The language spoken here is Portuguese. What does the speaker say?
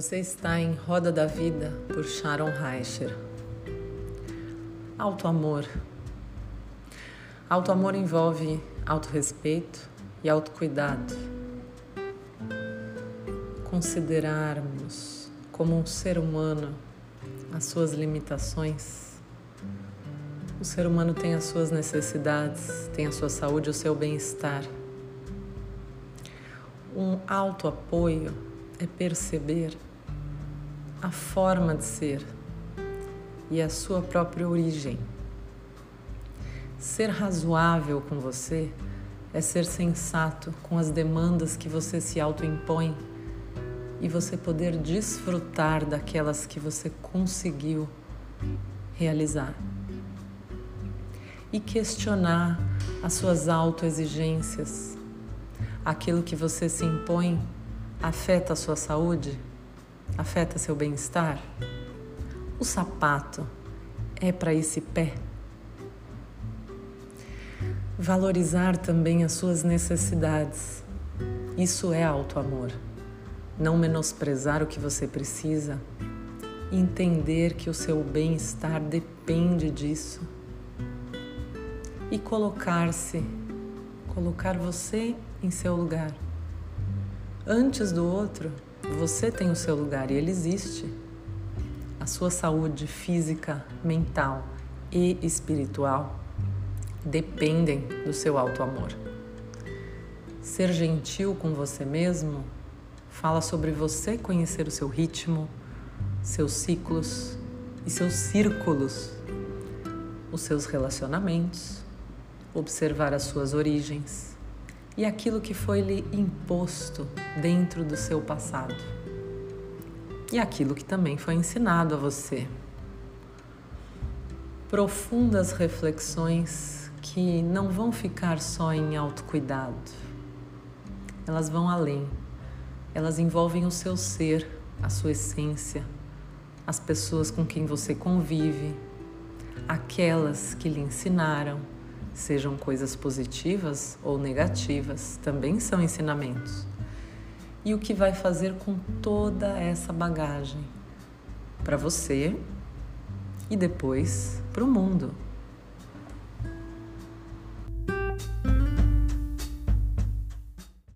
Você está em Roda da Vida por Sharon Reicher. Autoamor. Autoamor envolve autorrespeito e autocuidado. Considerarmos como um ser humano as suas limitações. O ser humano tem as suas necessidades, tem a sua saúde, o seu bem-estar. Um autoapoio é perceber a forma de ser e a sua própria origem. Ser razoável com você é ser sensato com as demandas que você se autoimpõe e você poder desfrutar daquelas que você conseguiu realizar. E questionar as suas autoexigências, aquilo que você se impõe afeta a sua saúde? Afeta seu bem-estar? O sapato é para esse pé? Valorizar também as suas necessidades. Isso é auto-amor. Não menosprezar o que você precisa. Entender que o seu bem-estar depende disso. E colocar-se, colocar você em seu lugar antes do outro, você tem o seu lugar e ele existe. A sua saúde física, mental e espiritual dependem do seu alto amor. Ser gentil com você mesmo fala sobre você conhecer o seu ritmo, seus ciclos e seus círculos, os seus relacionamentos, observar as suas origens e aquilo que foi lhe imposto dentro do seu passado. E aquilo que também foi ensinado a você. Profundas reflexões que não vão ficar só em autocuidado. Elas vão além. Elas envolvem o seu ser, a sua essência, as pessoas com quem você convive, aquelas que lhe ensinaram sejam coisas positivas ou negativas, também são ensinamentos. E o que vai fazer com toda essa bagagem para você e depois para o mundo.